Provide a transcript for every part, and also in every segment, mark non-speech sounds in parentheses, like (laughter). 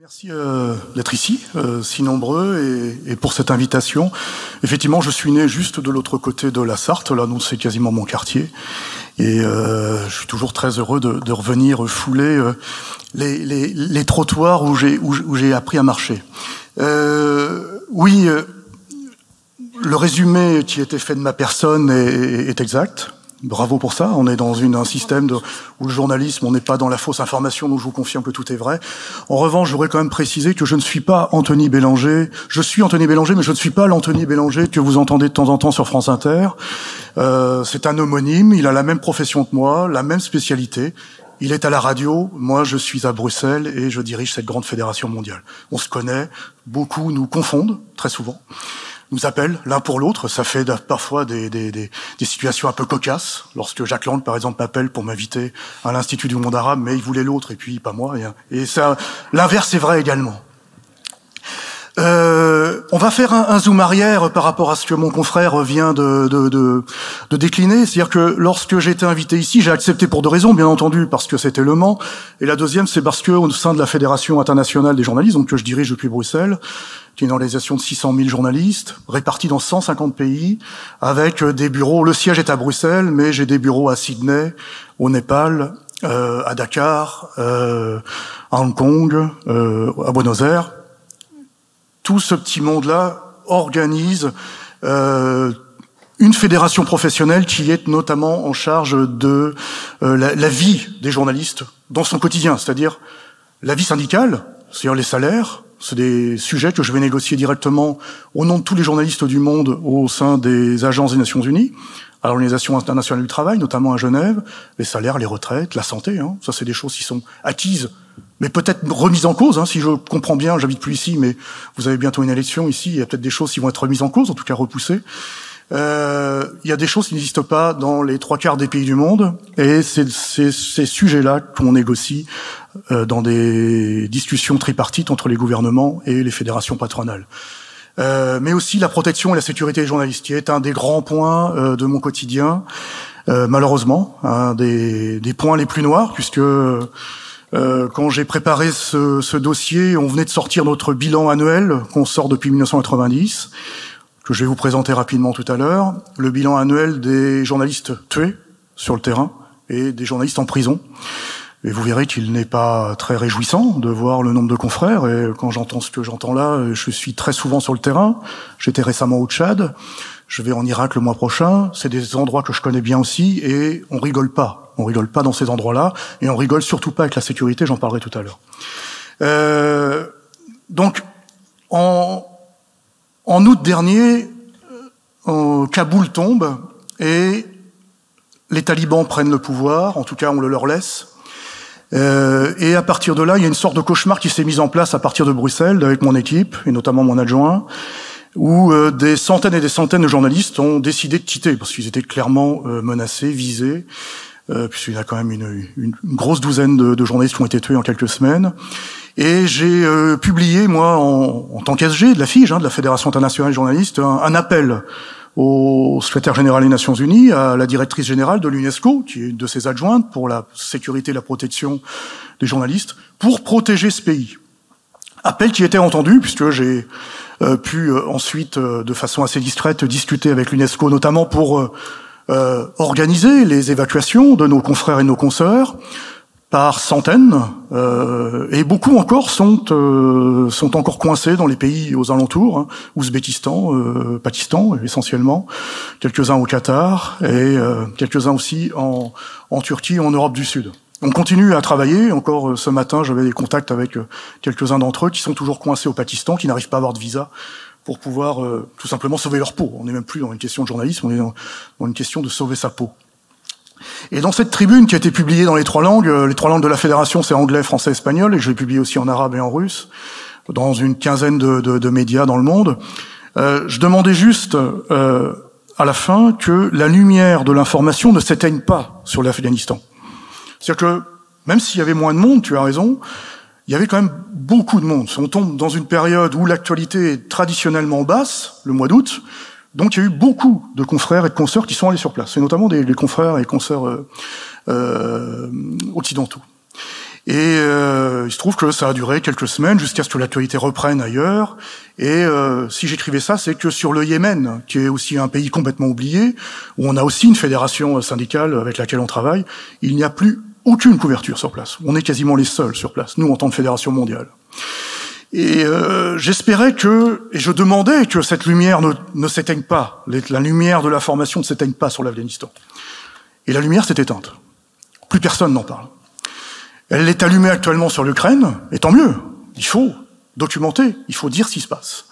Merci euh, d'être ici, euh, si nombreux, et, pour cette invitation. Effectivement, je suis né juste de l'autre côté de la Sarthe, là, donc c'est quasiment mon quartier, et euh, je suis toujours très heureux de, revenir fouler les, trottoirs où j'ai appris à marcher. Oui, le résumé qui était fait de ma personne est exact. Bravo pour ça. On est dans une, un système de, où le journalisme, on n'est pas dans la fausse information, donc je vous confirme que tout est vrai. En revanche, j'aurais quand même précisé que je ne suis pas Anthony Bélanger. Je suis Anthony Bélanger, mais je ne suis pas l'Anthony Bélanger que vous entendez de temps en temps sur France Inter. Euh, c'est un homonyme. Il a la même profession que moi, la même spécialité. Il est à la radio, moi je suis à Bruxelles et je dirige cette grande fédération mondiale. On se connaît, beaucoup nous confondent, très souvent nous appellent l'un pour l'autre. Ça fait parfois des, des, des, situations un peu cocasses. Lorsque Jacques Land, par exemple, m'appelle pour m'inviter à l'Institut du monde arabe, mais il voulait l'autre et puis pas moi. Et, et ça, l'inverse est vrai également. Euh, on va faire un, zoom arrière par rapport à ce que mon confrère vient de, décliner. C'est-à-dire que lorsque j'ai été invité ici, j'ai accepté pour deux raisons, bien entendu, parce que c'était Le Mans, et la deuxième, c'est parce que au sein de la Fédération internationale des journalistes, donc que je dirige depuis Bruxelles, qui est une organisation de 600 000 journalistes, répartis dans 150 pays, avec des bureaux. Le siège est à Bruxelles, mais j'ai des bureaux à Sydney, au Népal, euh, à Dakar, euh, à Hong Kong, à Buenos Aires tout ce petit monde-là organise euh, une fédération professionnelle qui est notamment en charge de euh, la, vie des journalistes dans son quotidien, c'est-à-dire la vie syndicale, c'est-à-dire les salaires. C'est des sujets que je vais négocier directement au nom de tous les journalistes du monde au sein des agences des Nations Unies, à l'Organisation internationale du travail, notamment à Genève, les salaires, les retraites, la santé. Hein, ça, c'est des choses qui sont acquises mais peut-être remise en cause, hein, si je comprends bien, j'habite plus ici, mais vous avez bientôt une élection ici, il y a peut-être des choses qui vont être remises en cause, en tout cas repoussées. Euh, il y a des choses qui n'existent pas dans les trois quarts des pays du monde, et c'est ces sujets-là qu'on négocie euh, dans des discussions tripartites entre les gouvernements et les fédérations patronales. Euh, mais aussi la protection et la sécurité des journalistes, qui est un des grands points euh, de mon quotidien, euh, malheureusement, un des, des, points les plus noirs, puisque euh, quand j'ai préparé ce, ce, dossier, on venait de sortir notre bilan annuel qu'on sort depuis 1990, que je vais vous présenter rapidement tout à l'heure. Le bilan annuel des journalistes tués sur le terrain et des journalistes en prison. Et vous verrez qu'il n'est pas très réjouissant de voir le nombre de confrères. Et quand j'entends ce que j'entends là, je suis très souvent sur le terrain. J'étais récemment au Tchad. Je vais en Irak le mois prochain. C'est des endroits que je connais bien aussi et on rigole pas. On rigole pas dans ces endroits-là et on rigole surtout pas avec la sécurité. J'en parlerai tout à l'heure. Euh, donc, en, août dernier, euh, Kaboul tombe et les talibans prennent le pouvoir. En tout cas, on le leur laisse. Euh, et à partir de là, il y a une sorte de cauchemar qui s'est mis en place à partir de Bruxelles avec mon équipe et notamment mon adjoint où euh, des centaines et des centaines de journalistes ont décidé de quitter parce qu'ils étaient clairement euh, menacés, visés, euh, puisqu'il y a quand même une, une, grosse douzaine de, de, journalistes qui ont été tués en quelques semaines. Et j'ai euh, publié, moi, en, en tant qu'SG de la FIGE, hein, de la Fédération internationale des journalistes, un, un, appel au secrétaire général des Nations Unies, à la directrice générale de l'UNESCO, qui est une de ses adjointes pour la sécurité et la protection des journalistes, pour protéger ce pays. Appel qui était entendu, puisque j'ai pu euh, ensuite, euh, de façon assez discrète, discuter avec l'UNESCO, notamment pour organiser les évacuations de nos confrères et nos consoeurs par centaines, euh, et beaucoup encore sont euh, sont encore coincés dans les pays aux alentours, hein, Ouzbékistan, euh, Pakistan essentiellement, quelques-uns au Qatar et quelques-uns aussi en, en Turquie, en Europe du Sud. On continue à travailler. Encore euh, ce matin, j'avais des contacts avec euh, quelques-uns d'entre eux qui sont toujours coincés au Pakistan, qui n'arrivent pas à avoir de visa pour pouvoir euh, tout simplement sauver leur peau. On n'est même plus dans une question de journalisme, on est dans, une question de sauver sa peau. Et dans cette tribune qui a été publiée dans les trois langues, les trois langues de la fédération, c'est anglais, français, espagnol, et je l'ai publié aussi en arabe et en russe, dans une quinzaine de, médias dans le monde. Je demandais juste à la fin que la lumière de l'information ne s'éteigne pas sur l'Afghanistan. C'est-à-dire que même s'il y avait moins de monde, tu as raison, il y avait quand même beaucoup de monde. On tombe dans une période où l'actualité est traditionnellement basse, le mois d'août, donc il y a eu beaucoup de confrères et de consoeurs qui sont allés sur place, et notamment des, confrères et consoeurs euh, euh, occidentaux. Et euh, il se trouve que ça a duré quelques semaines jusqu'à ce que l'actualité reprenne ailleurs. Et euh, si j'écrivais ça, c'est que sur le Yémen, qui est aussi un pays complètement oublié, où on a aussi une fédération syndicale avec laquelle on travaille, il n'y a plus aucune couverture sur place. On est quasiment les seuls sur place, nous en tant que fédération mondiale. Et euh, j'espérais que, et je demandais que cette lumière ne, ne s'éteigne pas, la lumière de la formation ne s'éteigne pas sur l'Afghanistan. Et la lumière s'est éteinte. Plus personne n'en parle. Elle est allumée actuellement sur l'Ukraine, et tant mieux. Il faut documenter, il faut dire ce qui se passe.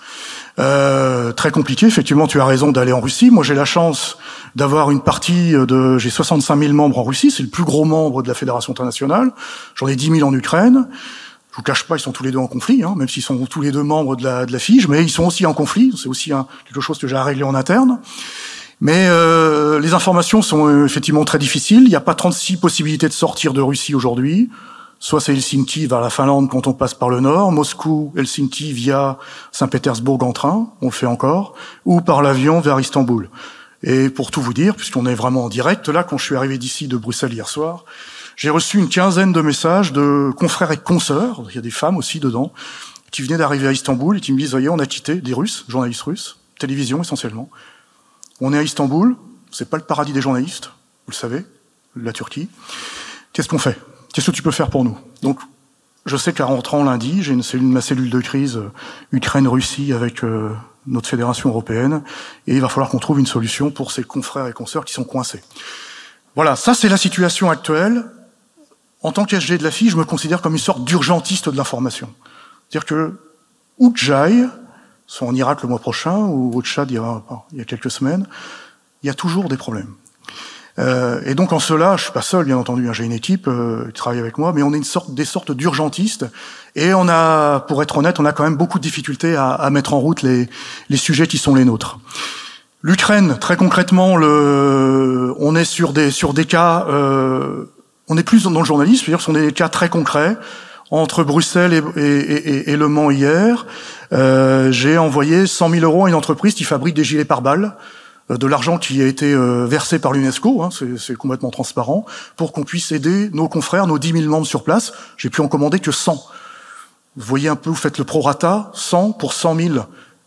Euh, très compliqué, effectivement, tu as raison d'aller en Russie. Moi, j'ai la chance d'avoir une partie de... J'ai 65 000 membres en Russie, c'est le plus gros membre de la Fédération internationale. J'en ai 10 000 en Ukraine. Je vous cache pas, ils sont tous les deux en conflit, hein, même s'ils sont tous les deux membres de la, de la FIGE, mais ils sont aussi en conflit. C'est aussi un, quelque chose que j'ai à régler en interne. Mais euh, les informations sont euh, effectivement très difficiles. Il n'y a pas 36 possibilités de sortir de Russie aujourd'hui. Soit c'est Helsinki vers la Finlande quand on passe par le nord, Moscou, Helsinki via Saint-Pétersbourg en train, on le fait encore, ou par l'avion vers Istanbul. Et pour tout vous dire, puisqu'on est vraiment en direct, là, quand je suis arrivé d'ici de Bruxelles hier soir, j'ai reçu une quinzaine de messages de confrères et consoeurs, il y a des femmes aussi dedans, qui venaient d'arriver à Istanbul et qui me disent, voyez, on a quitté des Russes, journalistes russes, télévision essentiellement, on est à Istanbul, c'est pas le paradis des journalistes, vous le savez, la Turquie. Qu'est-ce qu'on fait? Qu'est-ce que tu peux faire pour nous? Donc, je sais qu'à rentrant lundi, j'ai une cellule, ma cellule de crise euh, Ukraine-Russie avec euh, notre fédération européenne, et il va falloir qu'on trouve une solution pour ces confrères et consoeurs qui sont coincés. Voilà, ça c'est la situation actuelle. En tant qu'SG de la FI, je me considère comme une sorte d'urgentiste de l'information. C'est-à-dire que, où que j'aille, soit en Irak le mois prochain ou au Tchad il y a quelques semaines, il y a toujours des problèmes. Euh, et donc en cela, je suis pas seul, bien entendu. Hein, j'ai une équipe euh, qui travaille avec moi, mais on est une sorte, des sortes d'urgentistes. Et on a, pour être honnête, on a quand même beaucoup de difficultés à, à mettre en route les, les, sujets qui sont les nôtres. L'Ukraine, très concrètement, le, on est sur des sur des cas, euh, on est plus dans le journalisme, c'est-à-dire ce sont des cas très concrets entre Bruxelles et, et, et, et Le Mans hier. Euh, j'ai envoyé 100 000 euros à une entreprise qui fabrique des gilets pare-balles, de l'argent qui a été euh, versé par l'UNESCO, hein, c'est complètement transparent, pour qu'on puisse aider nos confrères, nos 10 000 membres sur place. J'ai pu en commander que 100. Vous voyez un peu, vous faites le prorata, 100 pour 100 000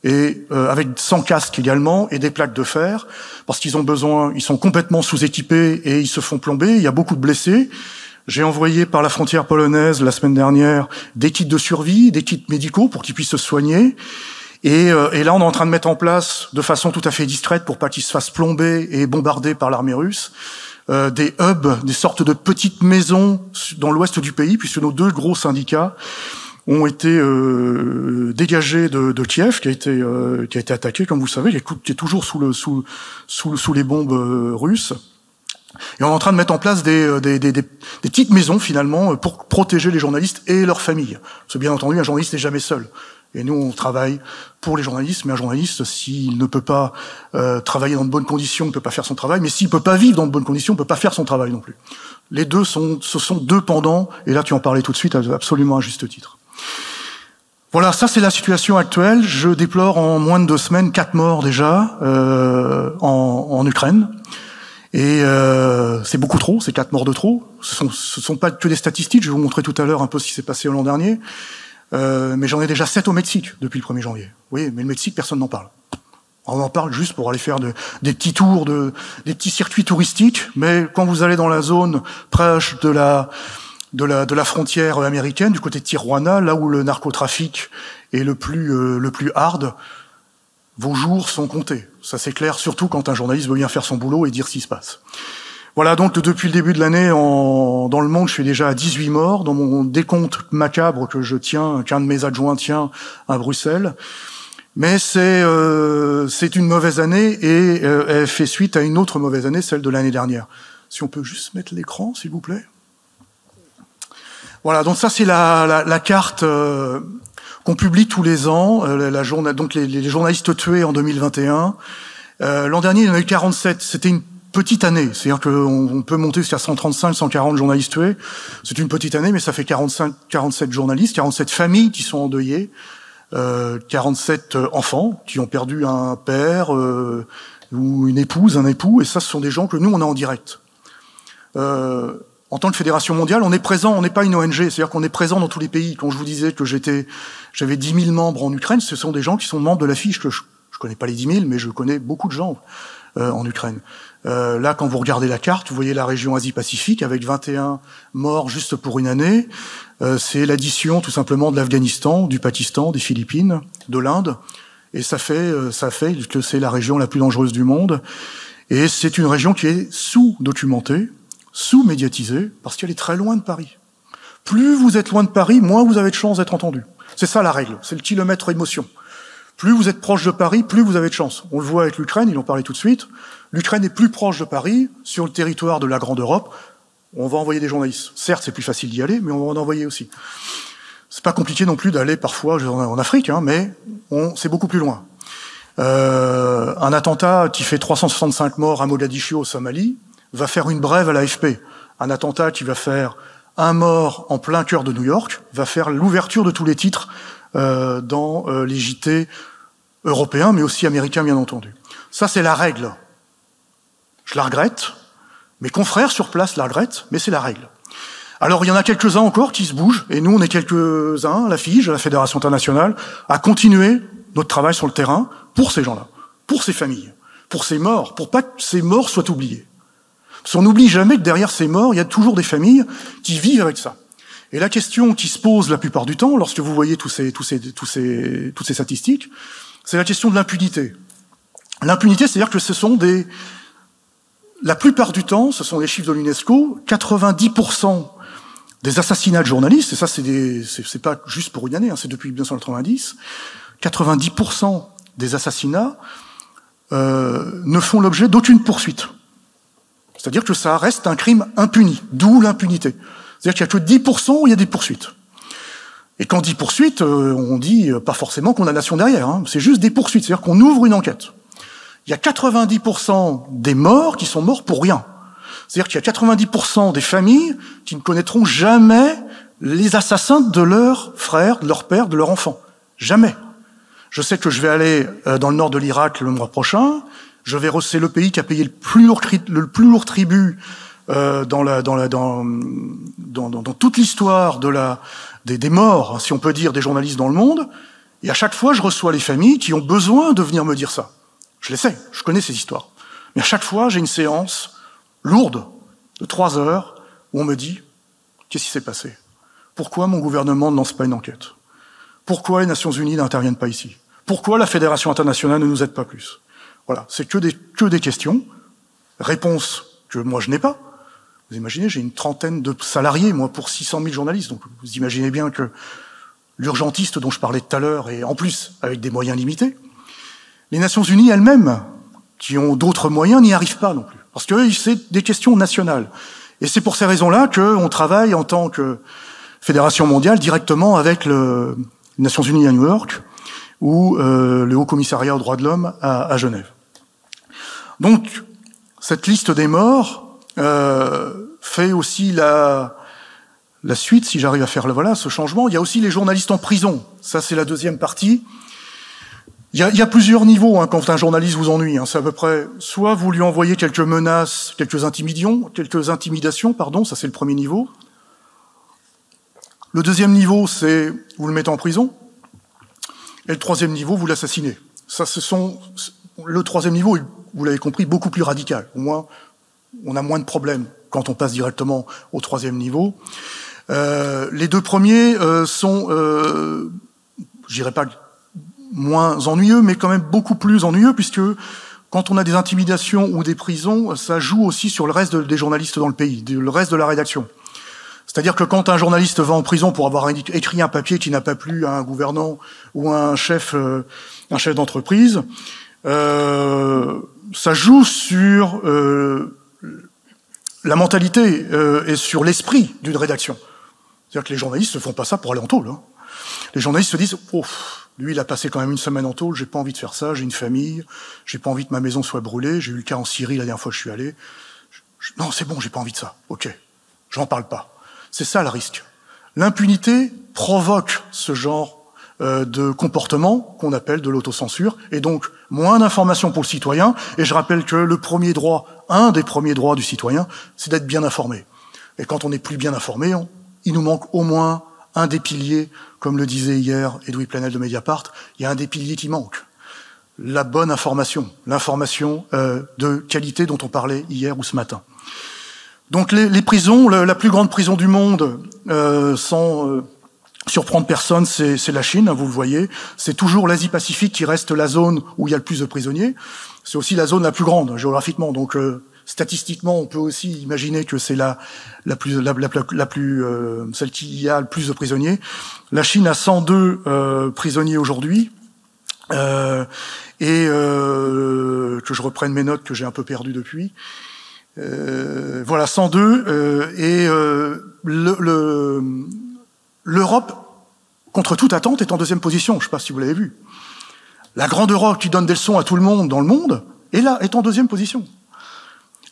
et euh, avec 100 casques également et des plaques de fer parce qu'ils ont besoin, ils sont complètement sous-équipés et ils se font plomber. Il y a beaucoup de blessés. J'ai envoyé par la frontière polonaise la semaine dernière des kits de survie, des kits médicaux pour qu'ils puissent se soigner. Et, euh, et, là, on est en train de mettre en place, de façon tout à fait discrète, pour pas qu'ils se fassent plomber et bombarder par l'armée russe, euh, des hubs, des sortes de petites maisons dans l'ouest du pays, puisque nos deux gros syndicats ont été euh, dégagés de, de, Kiev, qui a été euh, qui a été attaqué, comme vous le savez, qui est, toujours sous le sous, sous les bombes euh, russes. Et on est en train de mettre en place des, euh, des, des, des, petites maisons finalement pour protéger les journalistes et leurs familles. Parce que bien entendu, un journaliste n'est jamais seul. Et nous, on travaille pour les journalistes, mais un journaliste, s'il ne peut pas euh, travailler dans de bonnes conditions, ne peut pas faire son travail, mais s'il peut pas vivre dans de bonnes conditions, ne peut pas faire son travail non plus. Les deux sont, ce sont deux pendants, et là tu en parlais tout de suite, absolument à juste titre. Voilà, ça c'est la situation actuelle. Je déplore en moins de deux semaines quatre morts déjà euh, en, en Ukraine. Et euh, c'est beaucoup trop, c'est quatre morts de trop. Ce sont, ce sont pas que des statistiques, je vais vous montrer tout à l'heure un peu ce qui s'est passé l'an dernier. Euh, mais j'en ai déjà sept au Mexique depuis le 1er janvier. Oui, mais le Mexique, personne n'en parle. On en parle juste pour aller faire de, des petits tours, de, des petits circuits touristiques, mais quand vous allez dans la zone proche de la, de la, de la frontière américaine, du côté de Tijuana, là où le narcotrafic est le plus, euh, le plus hard, vos jours sont comptés. Ça c'est clair, surtout quand un journaliste veut bien faire son boulot et dire ce qui se passe. Voilà, donc depuis le début de l'année, dans le monde, je suis déjà à 18 morts. Dans mon décompte macabre que je tiens, qu'un de mes adjoints tient à Bruxelles. Mais c'est euh, une mauvaise année et euh, elle fait suite à une autre mauvaise année, celle de l'année dernière. Si on peut juste mettre l'écran, s'il vous plaît. Voilà, donc ça c'est la, la, la, carte euh, qu'on publie tous les ans, euh, la, journée, donc les, les, journalistes tués en 2021. Euh, L'an dernier, il y en a eu 47. C'était une petite année. C'est-à-dire qu'on peut monter jusqu'à 135, 140 journalistes tués. C'est une petite année, mais ça fait 45, 47 journalistes, 47 familles qui sont endeuillées, euh, 47 enfants qui ont perdu un père euh, ou une épouse, un époux. Et ça, ce sont des gens que nous, on a en direct. Euh, en tant que fédération mondiale, on est présent, on n'est pas une ONG, c'est-à-dire qu'on est présent dans tous les pays. Quand je vous disais que j'étais, j'avais 10 000 membres en Ukraine, ce sont des gens qui sont membres de la fiche, que je, je connais pas les 10 000, mais je connais beaucoup de gens euh, en Ukraine. Euh, là, quand vous regardez la carte, vous voyez la région Asie-Pacifique avec 21 morts juste pour une année. Euh, c'est l'addition tout simplement de l'Afghanistan, du Pakistan, des Philippines, de l'Inde, et ça fait, euh, ça fait que c'est la région la plus dangereuse du monde. Et c'est une région qui est sous-documentée, sous-médiatisée, parce qu'elle est très loin de Paris. Plus vous êtes loin de Paris, moins vous avez de chances d'être entendu. C'est ça la règle, c'est le kilomètre émotion. Plus vous êtes proche de Paris, plus vous avez de chance. On le voit avec l'Ukraine, ils en parlait tout de suite. L'Ukraine est plus proche de Paris, sur le territoire de la Grande Europe. On va envoyer des journalistes. Certes, c'est plus facile d'y aller, mais on va en envoyer aussi. C'est pas compliqué non plus d'aller parfois en Afrique, hein, mais c'est beaucoup plus loin. Euh, un attentat qui fait 365 morts à Mogadiscio au Somalie va faire une brève à l'AFP. Un attentat qui va faire un mort en plein cœur de New York va faire l'ouverture de tous les titres euh, dans euh, les JT européens, mais aussi américains, bien entendu. Ça, c'est la règle. Je la regrette. Mes confrères sur place la regrettent, mais c'est la règle. Alors, il y en a quelques-uns encore qui se bougent, et nous, on est quelques-uns, la FIGE, la Fédération internationale, à continuer notre travail sur le terrain pour ces gens-là, pour ces familles, pour ces morts, pour pas que ces morts soient oubliés. Parce qu'on n'oublie jamais que derrière ces morts, il y a toujours des familles qui vivent avec ça. Et la question qui se pose la plupart du temps, lorsque vous voyez tous ces, tous ces, tous ces, toutes ces statistiques, c'est la question de l'impunité. L'impunité, c'est-à-dire que ce sont des... La plupart du temps, ce sont les chiffres de l'UNESCO, 90% des assassinats de journalistes, et ça c'est, c'est, pas juste pour une année, hein, c'est depuis 1990, 90% des assassinats euh, ne font l'objet d'aucune poursuite. C'est-à-dire que ça reste un crime impuni, d'où l'impunité. C'est-à-dire qu'il n'y a que 10% où il y a des poursuites. Et quand on dit poursuite, euh, on dit pas forcément condamnation derrière, hein. c'est juste des poursuites, c'est-à-dire qu'on ouvre une enquête. Il y a 90% des morts qui sont morts pour rien. C'est-à-dire qu'il y a 90% des familles qui ne connaîtront jamais les assassins de leurs frères, de leurs pères, de leurs enfants. Jamais. Je sais que je vais aller euh, dans le nord de l'Irak le mois prochain. Je vais c'est le pays qui a payé le plus lourd, le plus lourd tribut euh, dans, la, dans, la, dans, dans, toute l'histoire de la, des, morts, si on peut dire, des journalistes dans le monde. Et à chaque fois, je reçois les familles qui ont besoin de venir me dire ça. Je les sais, je connais ces histoires. Mais à chaque fois, j'ai une séance lourde de trois heures où on me dit qu'est-ce qui s'est passé? Pourquoi mon gouvernement ne lance pas une enquête? Pourquoi les Nations Unies n'interviennent pas ici? Pourquoi la Fédération internationale ne nous aide pas plus? Voilà, c'est que des, que des questions. Réponse que moi je n'ai pas. Vous imaginez, j'ai une trentaine de salariés, moi, pour 600 000 journalistes. Donc vous imaginez bien que l'urgentiste dont je parlais tout à l'heure, et en plus avec des moyens limités, les Nations Unies elles-mêmes, qui ont d'autres moyens, n'y arrivent pas non plus. Parce que c'est des questions nationales. Et c'est pour ces raisons-là qu'on travaille en tant que fédération mondiale directement avec le, les Nations Unies à New York ou euh, le Haut Commissariat aux droits de l'homme à, Genève. Donc, cette liste des morts fait aussi la, suite, si j'arrive à faire le, voilà, ce changement. Il y a aussi les journalistes en prison. Ça, c'est la deuxième partie. Il y, a, il y a, plusieurs niveaux hein, quand un journaliste vous ennuie. Hein. C'est à peu près soit vous lui envoyez quelques menaces, quelques intimidations, quelques intimidations, pardon, ça c'est le premier niveau. Le deuxième niveau, c'est vous le mettez en prison. Et le troisième niveau, vous l'assassinez. Ça, ce sont le troisième niveau, vous l'avez compris, beaucoup plus radical. Au moins, on a moins de problèmes quand on passe directement au troisième niveau. Euh, les deux premiers euh, sont, euh, je dirais pas moins ennuyeux, mais quand même beaucoup plus ennuyeux, puisque quand on a des intimidations ou des prisons, ça joue aussi sur le reste des journalistes dans le pays, le reste de la rédaction. C'est-à-dire que quand un journaliste va en prison pour avoir écrit un papier qui n'a pas plu à un gouvernant ou à un chef, euh, un chef d'entreprise, euh, ça joue sur euh, la mentalité euh, sur l'esprit d'une rédaction. C'est-à-dire que les journalistes ne font pas ça pour aller en tôle. Hein. Les journalistes se disent oh, lui, il a passé quand même une semaine en tôle, j'ai pas envie de faire ça, j'ai une famille, j'ai pas envie que ma maison soit brûlée, j'ai eu le cas en Syrie la dernière fois que je suis allé. non, c'est bon, j'ai pas envie de ça. Ok, j'en parle pas. C'est ça le risque. L'impunité provoque ce genre de comportement qu'on appelle de l'autocensure, et donc moins d'informations pour le citoyen. Et je rappelle que le premier droit, un des premiers droits du citoyen, c'est d'être bien informé. Et quand on n'est plus bien informé, il nous manque au moins un des piliers, comme le disait hier Edoui Planel de Mediapart, il y a un des piliers qui manque. La bonne information, l'information euh, de qualité dont on parlait hier ou ce matin. Donc les, les prisons, la plus grande prison du monde, euh, sans euh, surprendre personne, c'est la Chine, hein, vous le voyez. C'est toujours l'Asie-Pacifique qui reste la zone où il y a le plus de prisonniers. C'est aussi la zone la plus grande géographiquement. Donc euh, statistiquement, on peut aussi imaginer que c'est la, la plus, euh, celle qui a le plus de prisonniers. La Chine a 102 euh, prisonniers aujourd'hui. Et que je reprenne mes notes que j'ai un peu perdues depuis. voilà, 102. et l'Europe, contre toute attente, est en deuxième position. Je ne sais pas si vous l'avez vu. La grande Europe qui donne des leçons à tout le monde dans le monde est là, est en deuxième position.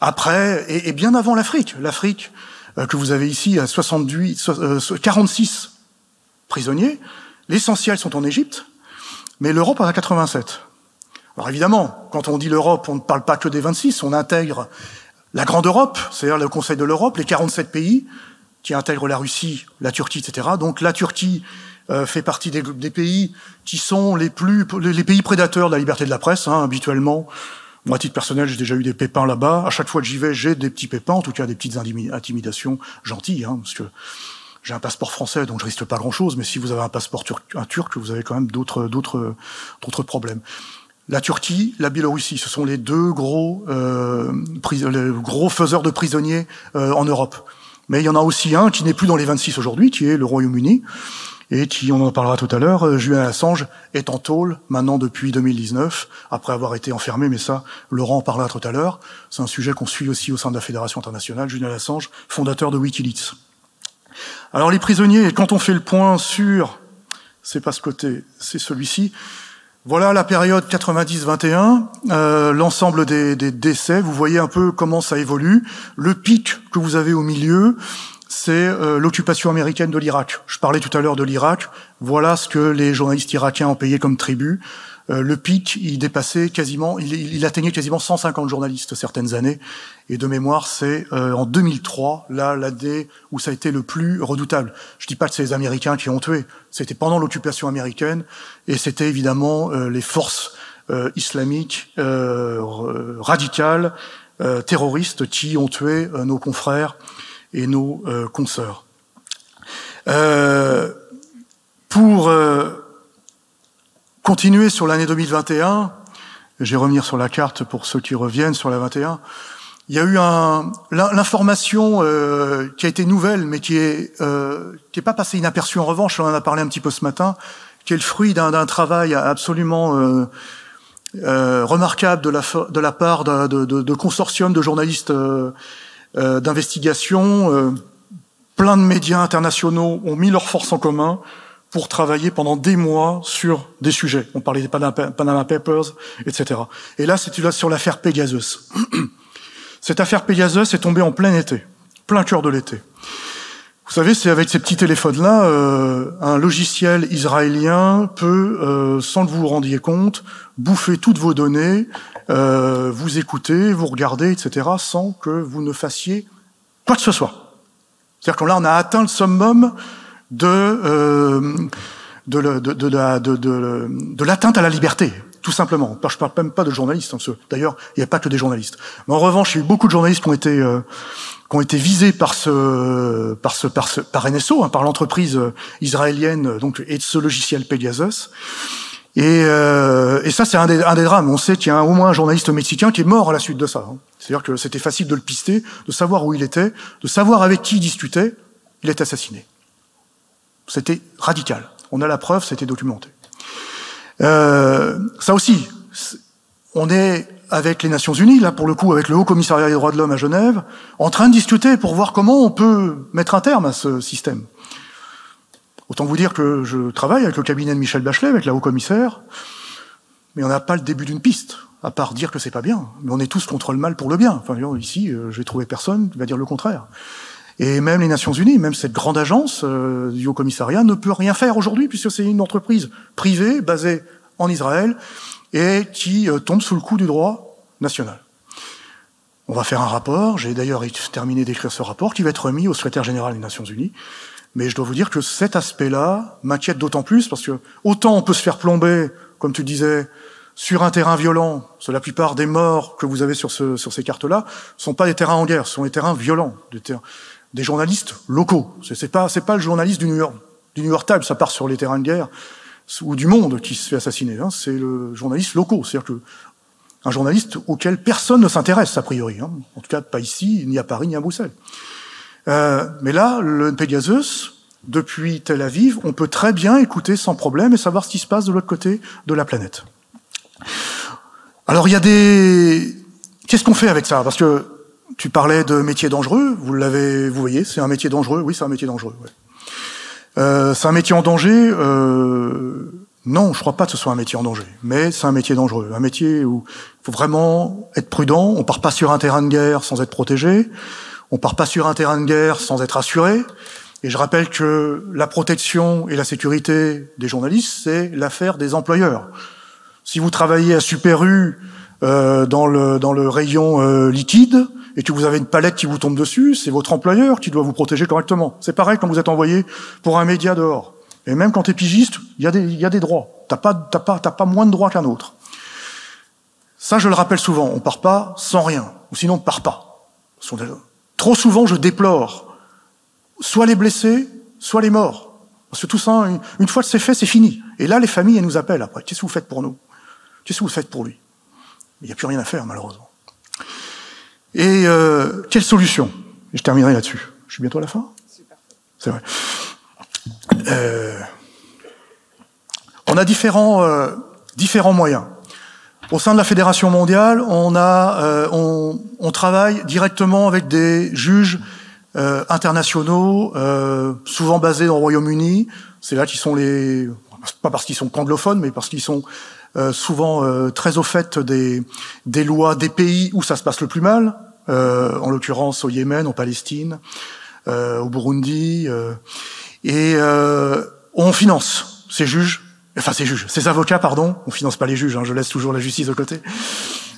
Après, et, bien avant l'Afrique, l'Afrique euh, que vous avez ici à 68, 46 euh, prisonniers, l'essentiel sont en Égypte, mais l'Europe en a 87. Alors évidemment, quand on dit l'Europe, on ne parle pas que des 26, on intègre la Grande Europe, c'est-à-dire le Conseil de l'Europe, les 47 pays qui intègrent la Russie, la Turquie, etc. Donc la Turquie euh, fait partie des, des, pays qui sont les plus les pays prédateurs de la liberté de la presse, hein, habituellement. Moi, à titre personnel, j'ai déjà eu des pépins là-bas. À chaque fois que j'y vais, j'ai des petits pépins, en tout cas des petites intimidations gentilles, hein, parce que j'ai un passeport français, donc je risque pas grand-chose. Mais si vous avez un passeport turc, un turc, vous avez quand même d'autres, d'autres, d'autres problèmes. La Turquie, la Biélorussie, ce sont les deux gros, euh, les gros faiseurs de prisonniers euh, en Europe. Mais il y en a aussi un qui n'est plus dans les 26 aujourd'hui, qui est le Royaume-Uni et qui, on en parlera tout à l'heure, euh, Julien Assange est en tôle maintenant depuis 2019, après avoir été enfermé, mais ça, Laurent en parlera tout à l'heure. C'est un sujet qu'on suit aussi au sein de la Fédération internationale. Julien Assange, fondateur de Wikileaks. Alors les prisonniers, quand on fait le point sur, c'est pas ce côté, c'est celui-ci, voilà la période 90-21, euh, l'ensemble des, décès. Vous voyez un peu comment ça évolue. Le pic que vous avez au milieu, c'est euh, l'occupation américaine de l'Irak. Je parlais tout à l'heure de l'Irak. Voilà ce que les journalistes irakiens ont payé comme tribut. Euh, le pic, il dépassait quasiment, il, atteignait quasiment 150 journalistes certaines années. Et de mémoire, c'est euh, en 2003, là, l'année où ça a été le plus redoutable. Je dis pas que c'est les Américains qui ont tué. C'était pendant l'occupation américaine, et c'était évidemment les forces islamiques radicales, terroristes, qui ont tué nos confrères et nos euh, consoeurs. Euh, pour euh, continuer sur l'année 2021, je vais revenir sur la carte pour ceux qui reviennent sur la 21. Il y a eu l'information euh, qui a été nouvelle, mais euh, qui est pas passée inaperçue en revanche. On en a parlé un petit peu ce matin, qui est le fruit d'un travail absolument euh, remarquable de la part de, de, de consortiums de journalistes d'investigation. Plein de médias internationaux ont mis leurs forces en commun pour travailler pendant des mois sur des sujets. On parlait des Panama Papers, etc. Et là, c'est sur l'affaire Pegasus. (clears throat) Cette affaire Pegasus est tombée en plein été, plein cœur de l'été. Vous savez, c'est avec ces petits téléphones-là, euh, un logiciel israélien peut, euh, sans que vous vous rendiez compte, bouffer toutes vos données euh, vous écoutez, vous regardez, etc., sans que vous ne fassiez quoi que ce soit. C'est-à-dire que là, on a atteint le summum de, euh, de, de, de l'atteinte à la liberté, tout simplement. Je parle même pas de journalistes. Hein, D'ailleurs, il n'y a pas que des journalistes. Mais en revanche, il y a eu beaucoup de journalistes qui ont été, euh, qui ont été visés par ce, par ce, par, ce, par NSO, hein, par l'entreprise israélienne, donc et de ce logiciel Pegasus. Et, euh, et ça, c'est un des, un des drames. On sait qu'il y a au moins un journaliste mexicain qui est mort à la suite de ça. Hein. C'est-à-dire que c'était facile de le pister, de savoir où il était, de savoir avec qui il discutait. Il est assassiné. C'était radical. On a la preuve, c'était documenté. Euh, ça aussi, on est avec les Nations Unies, là pour le coup avec le Haut Commissariat des droits de l'homme à Genève, en train de discuter pour voir comment on peut mettre un terme à ce système. Autant vous dire que je travaille avec le cabinet de Michel Bachelet, avec la haut-commissaire, mais on n'a pas le début d'une piste, à part dire que c'est pas bien. Mais on est tous contre le mal pour le bien. Enfin, ici, euh, j'ai trouvé personne qui va dire le contraire. Et même les Nations Unies, même cette grande agence euh, du Haut-Commissariat ne peut rien faire aujourd'hui, puisque c'est une entreprise privée basée en Israël et qui euh, tombe sous le coup du droit national. On va faire un rapport. J'ai d'ailleurs terminé d'écrire ce rapport qui va être remis au secrétaire général des Nations Unies. Mais je dois vous dire que cet aspect-là m'inquiète d'autant plus parce que autant on peut se faire plomber, comme tu disais, sur un terrain violent. La plupart des morts que vous avez sur, ce, sur ces cartes-là sont pas des terrains en guerre, ce sont des terrains violents, des journalistes locaux. C'est pas pas le journaliste du New York du New York Times, ça part sur les terrains de guerre ou du monde qui se fait assassiner. Hein. C'est le journaliste locaux, c'est-à-dire que un journaliste auquel personne ne s'intéresse a priori. Hein. En tout cas, pas ici, ni à Paris, ni à Bruxelles. Euh, mais là, le Pegasus, depuis Tel Aviv, on peut très bien écouter sans problème et savoir ce qui se passe de l'autre côté de la planète. Alors il y a des... Qu'est-ce qu'on fait avec ça? Parce que tu parlais de métier dangereux, vous l'avez, vous voyez, c'est un métier dangereux. Oui, c'est un métier dangereux. Ouais. Euh, c'est un métier en danger. Euh, non, je crois pas que ce soit un métier en danger, mais c'est un métier dangereux, un métier où il faut vraiment être prudent. On part pas sur un terrain de guerre sans être protégé. On part pas sur un terrain de guerre sans être assuré. Et je rappelle que la protection et la sécurité des journalistes, c'est l'affaire des employeurs. Si vous travaillez à Super U euh, dans, le, dans le rayon euh, liquide et que vous avez une palette qui vous tombe dessus, c'est votre employeur qui doit vous protéger correctement. C'est pareil quand vous êtes envoyé pour un média dehors. Et même quand tu es pigiste, il y, a des, y a des droits. Tu n'as pas, pas, pas moins de droits qu'un autre. Ça, je le rappelle souvent, on part pas sans rien, ou sinon on part pas. Trop souvent, je déplore soit les blessés, soit les morts. Parce que tout ça, une, fois que c'est fait, c'est fini. Et là, les familles, elles nous appellent après. Qu'est-ce que vous faites pour nous? Qu'est-ce que vous faites pour lui? Il n'y a plus rien à faire, malheureusement. Et euh, quelle solution? Je terminerai là-dessus. Je suis bientôt à la fin? C'est vrai. Euh, on a différents, euh, différents moyens. Au sein de la Fédération mondiale, on, a, euh, on, on, travaille directement avec des juges euh, internationaux, euh, souvent basés dans le Royaume-Uni. C'est là qu'ils sont les, pas parce qu'ils sont anglophones, mais parce qu'ils sont souvent très au fait des, des lois des pays où ça se passe le plus mal. en l'occurrence au Yémen, en Palestine, au Burundi. et on finance ces juges enfin ces juges, ces avocats, pardon, on finance pas les juges, hein, je laisse toujours la justice de côté.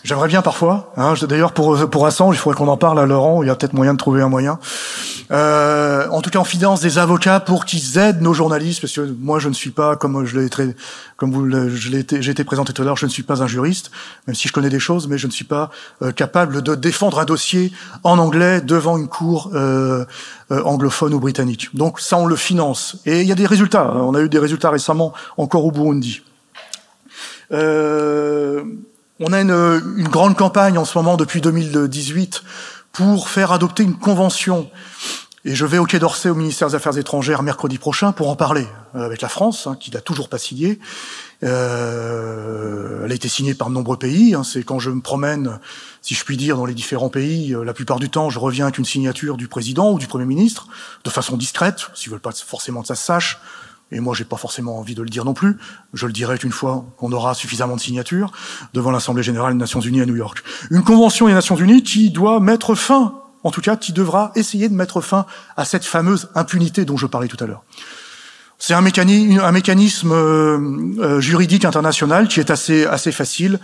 J'aimerais bien parfois. Hein, D'ailleurs, pour pour Assange, il faudrait qu'on en parle à Laurent. Il y a peut-être moyen de trouver un moyen. Euh, en tout cas, on finance des avocats pour qu'ils aident nos journalistes, parce que moi, je ne suis pas, comme je l'ai très, comme vous, j'ai été présenté tout à l'heure, je ne suis pas un juriste, même si je connais des choses, mais je ne suis pas euh, capable de défendre un dossier en anglais devant une cour euh, euh, anglophone ou britannique. Donc ça, on le finance. Et il y a des résultats. On a eu des résultats récemment encore au Burundi. Euh, on a une, une, grande campagne en ce moment depuis 2018 pour faire adopter une convention. Et je vais au Quai d'Orsay au ministère des Affaires étrangères mercredi prochain pour en parler euh, avec la France, hein, qui l'a toujours pas signé. Euh, elle a été signée par de nombreux pays. Hein, C'est quand je me promène, si je puis dire, dans les différents pays, euh, la plupart du temps, je reviens avec une signature du président ou du premier ministre, de façon discrète, s'ils veulent pas forcément que ça se sache et moi j'ai pas forcément envie de le dire non plus, je le dirai une fois qu'on aura suffisamment de signatures devant l'Assemblée générale des Nations Unies à New York. Une convention des Nations Unies qui doit mettre fin, en tout cas qui devra essayer de mettre fin à cette fameuse impunité dont je parlais tout à l'heure. C'est un, mécanisme, un mécanisme euh, euh, juridique international qui est assez, assez facile,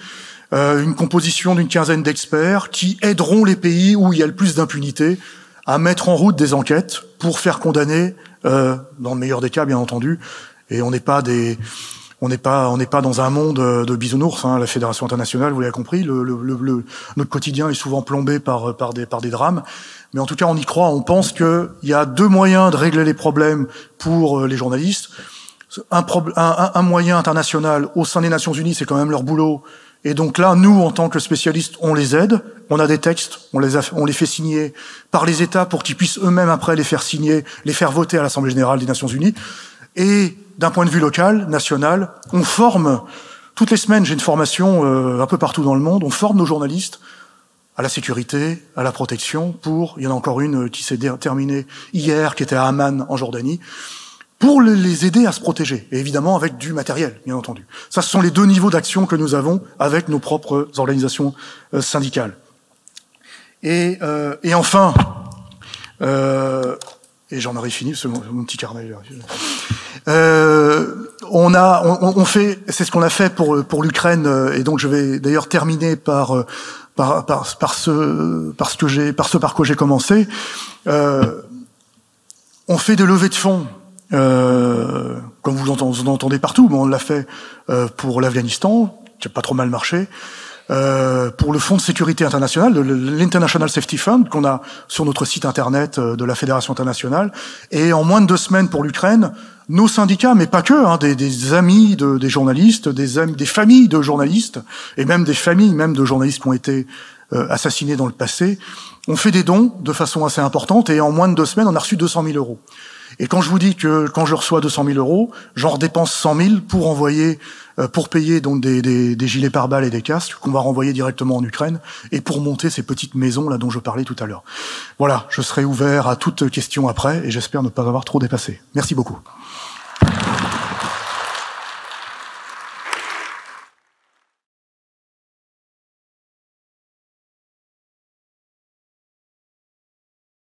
euh, une composition d'une quinzaine d'experts qui aideront les pays où il y a le plus d'impunité à mettre en route des enquêtes pour faire condamner euh, dans le meilleur des cas, bien entendu. Et on n'est pas des, on n'est pas, on n'est pas dans un monde de bisounours. Hein, la Fédération internationale, vous l'avez compris, le, le, le, notre quotidien est souvent plombé par, par des, par des drames. Mais en tout cas, on y croit. On pense qu'il y a deux moyens de régler les problèmes pour euh, les journalistes. Un, un, un moyen international au sein des Nations Unies, c'est quand même leur boulot, et donc là, nous, en tant que spécialistes, on les aide. On a des textes, on les, on les fait signer par les États pour qu'ils puissent eux-mêmes après les faire signer, les faire voter à l'Assemblée générale des Nations Unies. Et d'un point de vue local, national, on forme toutes les semaines. J'ai une formation euh, un peu partout dans le monde. On forme nos journalistes à la sécurité, à la protection. Pour, il y en a encore une qui s'est terminée hier, qui était à Amman en Jordanie pour les aider à se protéger, et évidemment avec du matériel, bien entendu. Ça, ce sont les deux niveaux d'action que nous avons avec nos propres organisations euh, syndicales. Et, euh, et enfin, euh, et j'en aurais fini, ce mon, petit carnet. Euh, on a, on, on fait, c'est ce qu'on a fait pour pour l'Ukraine, et donc je vais d'ailleurs terminer par par, par, par ce, par ce que j'ai, par ce par quoi j'ai commencé. Euh, on fait des levées de fonds, euh, comme vous, vous entendez partout, mais on l'a fait euh, pour l'Afghanistan, qui a pas trop mal marché. Euh, pour le Fonds de sécurité internationale, l'International Safety Fund, qu'on a sur notre site internet euh, de la Fédération internationale. Et en moins de deux semaines pour l'Ukraine, nos syndicats, mais pas que, hein, des, des, amis de, des journalistes, des, des familles de journalistes, et même des familles même de journalistes qui ont été euh, assassinés dans le passé, ont fait des dons de façon assez importante. Et en moins de deux semaines, on a reçu 200 000 euros. Et quand je vous dis que quand je reçois 200 000 euros, j'en dépense 100 000 pour envoyer, euh, pour payer donc des, des, des, gilets pare-balles et des casques qu'on va renvoyer directement en Ukraine et pour monter ces petites maisons là dont je parlais tout à l'heure. Voilà, je serai ouvert à toute question après et j'espère ne pas avoir trop dépassé. Merci beaucoup.